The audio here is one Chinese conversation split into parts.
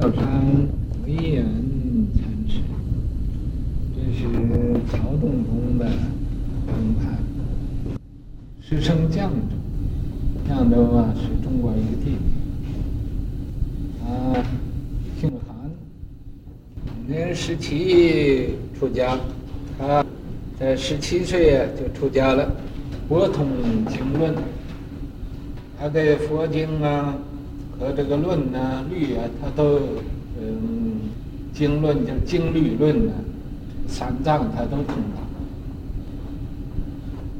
药山惟俨禅师，这是曹洞宗的宗派，师承绛州，绛州啊是中国一个地名。啊，姓韩，年十七出家，他在十七岁就出家了，博通经论，他的佛经啊。和这个论呐、律啊，他都嗯，经论就经律论呢、三藏他都通达，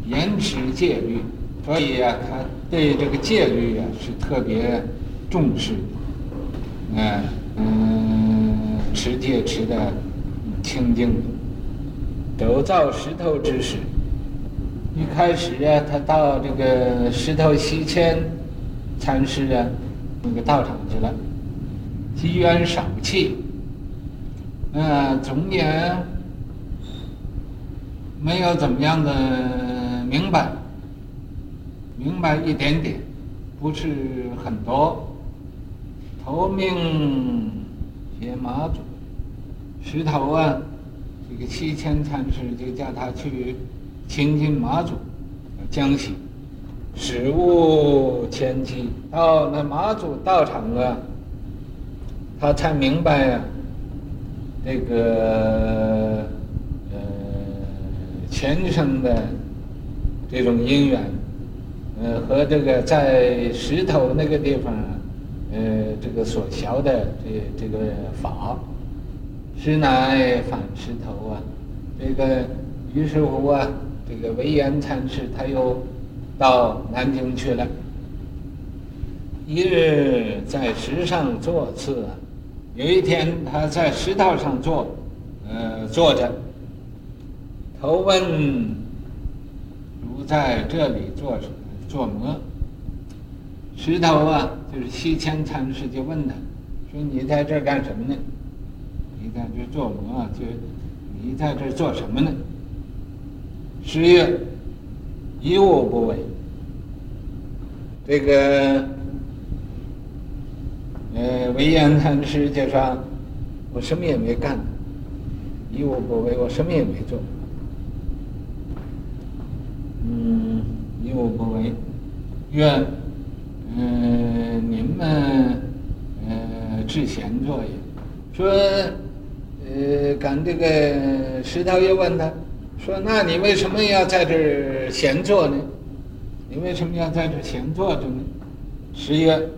严持戒律，所以、啊，他对这个戒律啊是特别重视的，哎，嗯，持戒持的清净，手造石头之时，一开始啊，他到这个石头西迁禅师啊。那个道场去了，机缘少契，嗯，总也没有怎么样的明白，明白一点点，不是很多。投命学马祖，石头啊，这个西迁禅师就叫他去亲近妈祖，江西。史无前期，到那马祖道场啊，他才明白呀、啊，这个呃前生的这种因缘，呃和这个在石头那个地方，呃这个所学的这这个法，实乃反石头啊，这个于是乎啊，这个惟俨禅师他又。到南京去了。一日在石上坐次，有一天他在石头上坐，呃，坐着。头问：“如在这里做什么？做么？”石头啊，就是西迁禅师就问他，说：“你在这干什么呢？你在这做么？就你在这做什么呢？”师曰：一物不为。这个，呃，惟俨禅师就说：“我什么也没干，以我不为，我什么也没做。嗯，以我不为，愿，嗯，您们，呃，至闲坐也。说，呃，赶这个石头又问他，说：那你为什么要在这儿闲坐呢？”你为什么要在这闲坐着呢？师曰：“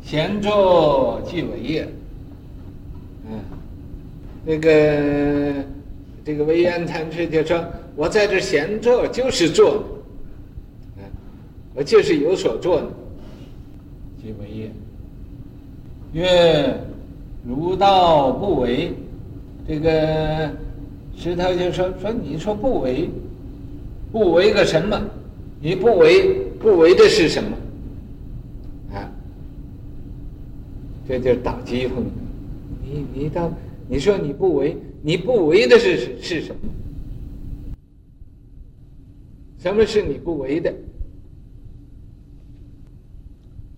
闲坐即为业。”嗯，那个这个惟俨禅师就说：“我在这闲坐就是坐，嗯，我就是有所做的，即为业。”曰：“汝道不为。”这个石头就说：“说你说不为，不为个什么？”你不为不为的是什么？啊，这就是打击风。你你到你说你不为，你不为的是是什么？什么是你不为的？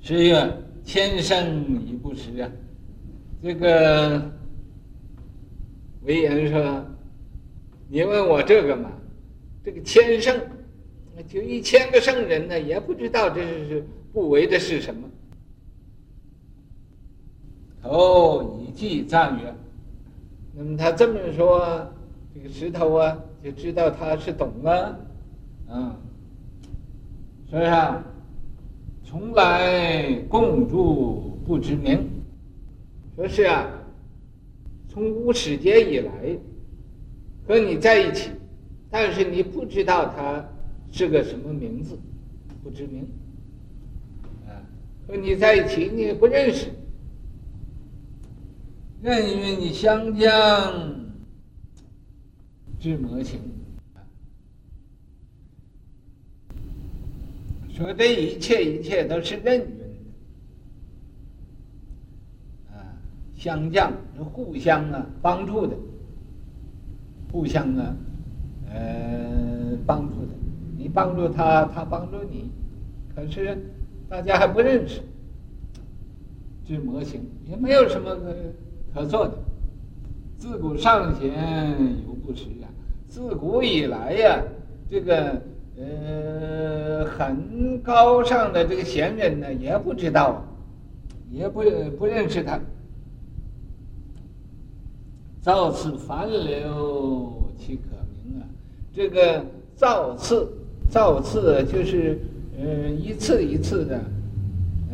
师曰：千生已不识啊。这个惟俨说：“你问我这个嘛？这个千生。”就一千个圣人呢，也不知道这是不为的是什么。头以记赞曰：“那么他这么说，这个石头啊，就知道他是懂了，嗯，所以啊，从来共住不知名，说是啊，从无始劫以来和你在一起，但是你不知道他。”是个什么名字？不知名。啊，和你在一起，你也不认识。任运你相将，知魔情。说这一切一切都是任运的。啊，相将是互相啊帮助的，互相啊，呃帮助的。你帮助他，他帮助你，可是大家还不认识。这模型，也没有什么可可做的。自古尚贤犹不识啊，自古以来呀、这个呃很高尚的这个贤人呢，也不知道，也不不认识他。造次繁流，其可名啊？这个造次，造次就是呃一次一次的，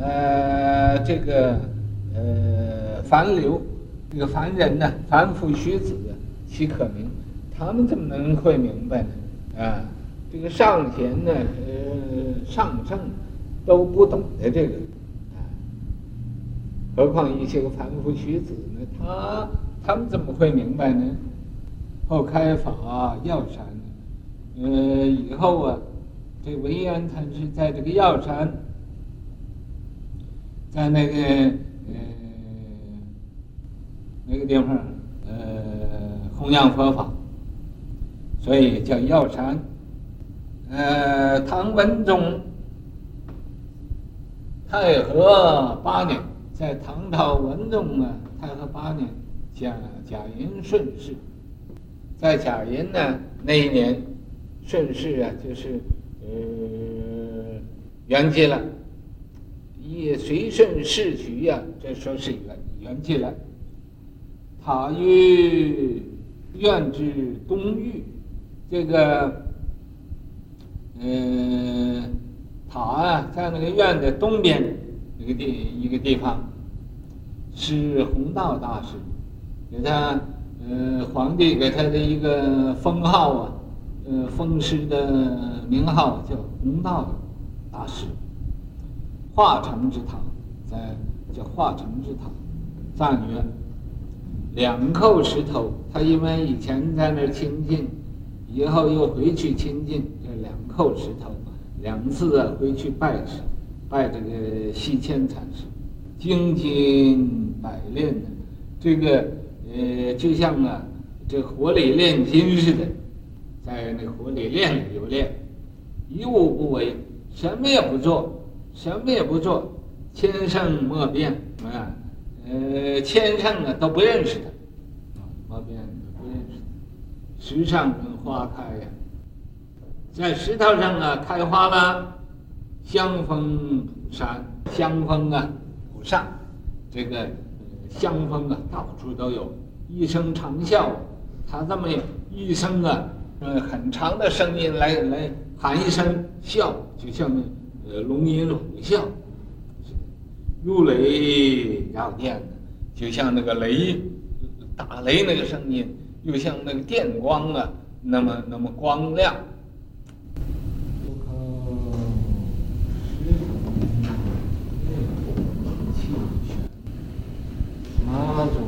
呃这个呃繁流，这个凡人呢，凡夫俗子，其可名？他们怎么能会明白呢？啊，这个上贤呢，呃上圣都不懂得这个，啊，何况一些个凡夫俗子呢？他。他们怎么会明白呢？后开法药山，呃，以后啊，这文渊他是在这个药山，在那个呃那个地方呃弘扬佛法，所以叫药山。呃，唐文宗太和八年，在唐朝文宗啊，太和八年。贾贾云顺世，在贾云呢那一年，顺世啊就是呃圆寂了，也随顺世局呀，这说是圆圆寂了。塔于院之东隅，这个呃塔啊在那个院的东边一个地一个地方，是弘道大师。给他，呃，皇帝给他的一个封号啊，呃，封师的名号叫弘道大师。化成之塔，在叫化成之塔，赞曰：两叩石头。他因为以前在那儿清净，以后又回去清净，这两叩石头，两次啊回去拜师，拜这个西迁禅师，精进百炼的这个。呃，就像啊，这火里炼金似的，在那火里炼又炼，一物不为，什么也不做，什么也不做，千圣莫辨啊，呃，千圣啊都不认识他，莫辨都不认识他。石上花开呀，在石头上啊开花了，香风普散，香风啊普散，这个。香风啊，到处都有，一声长啸，他这么一声啊，呃，很长的声音来来喊一声笑，就像呃龙吟虎啸，如雷扰电，就像那个雷打雷那个声音，又像那个电光啊，那么那么光亮。马祖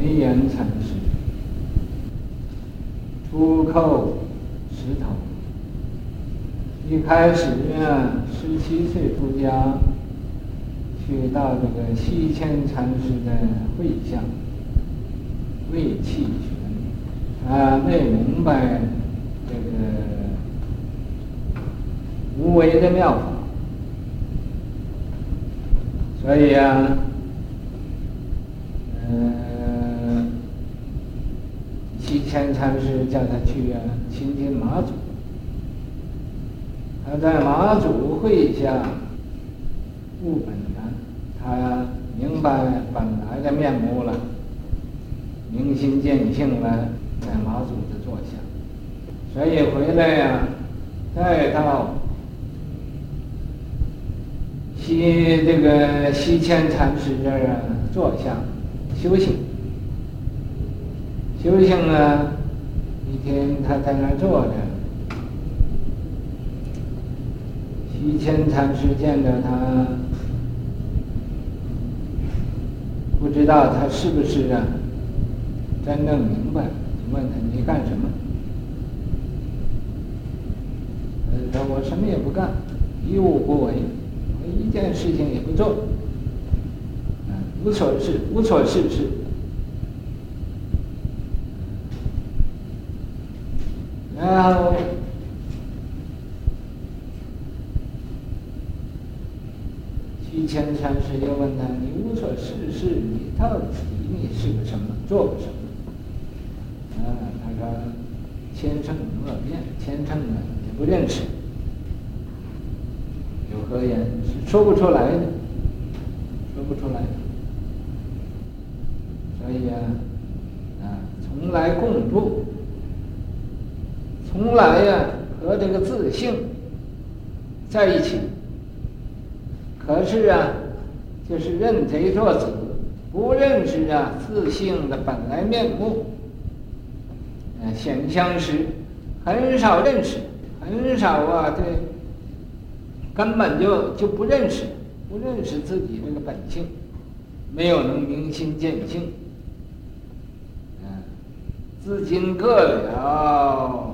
沩山禅师，出口石头。一开始啊，十七岁出家，去到这个西迁禅师的会相，未弃权，啊，没明白这个无为的妙法，所以啊，嗯、西迁禅师叫他去啊，亲近马祖。他在马祖会下悟本了，他明白本来的面目了，明心见性了，在马祖的座下，所以回来呀、再到西这个西迁禅师这儿啊坐下修行，修行啊，一天他在那坐着。西迁禅师见着他，不知道他是不是啊真正明白，就问他，你干什么？他说我什么也不干，一物不为，我一件事情也不做，无所事，无所事事。然后。西迁禅师就问他：“你无所事事，你到底你是个什么？做个什么？”啊，他说：“千乘莫变，千乘呢也不认识，有何言？是说不出来的，说不出来。所以啊，啊，从来共住，从来呀、和这个自性在一起。”可是啊，就是认贼作子，不认识啊自性的本来面目。呃，显相识，很少认识，很少啊，对，根本就就不认识，不认识自己这个本性，没有能明心见性。嗯，自今各了，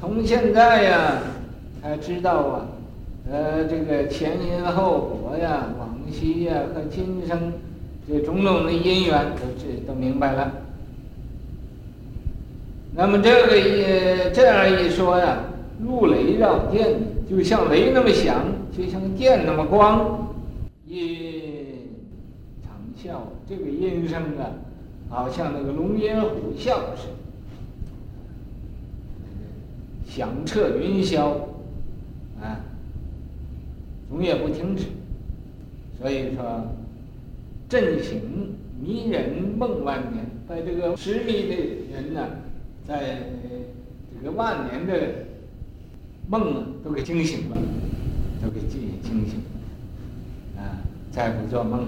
从现在呀、才知道啊。呃，这个前因后果呀，往昔呀和今生，这种种的因缘都这都明白了。那么这个一这样一说呀，如雷绕电，就像雷那么响，就像电那么光，音长啸，这个音声啊，好像那个龙吟虎啸似的，响彻云霄，啊。总也不停止，所以说，震醒迷人梦万年，在这个痴迷的人呢，在这个万年的梦啊，都给惊醒了，都给惊惊醒，啊，再不做梦。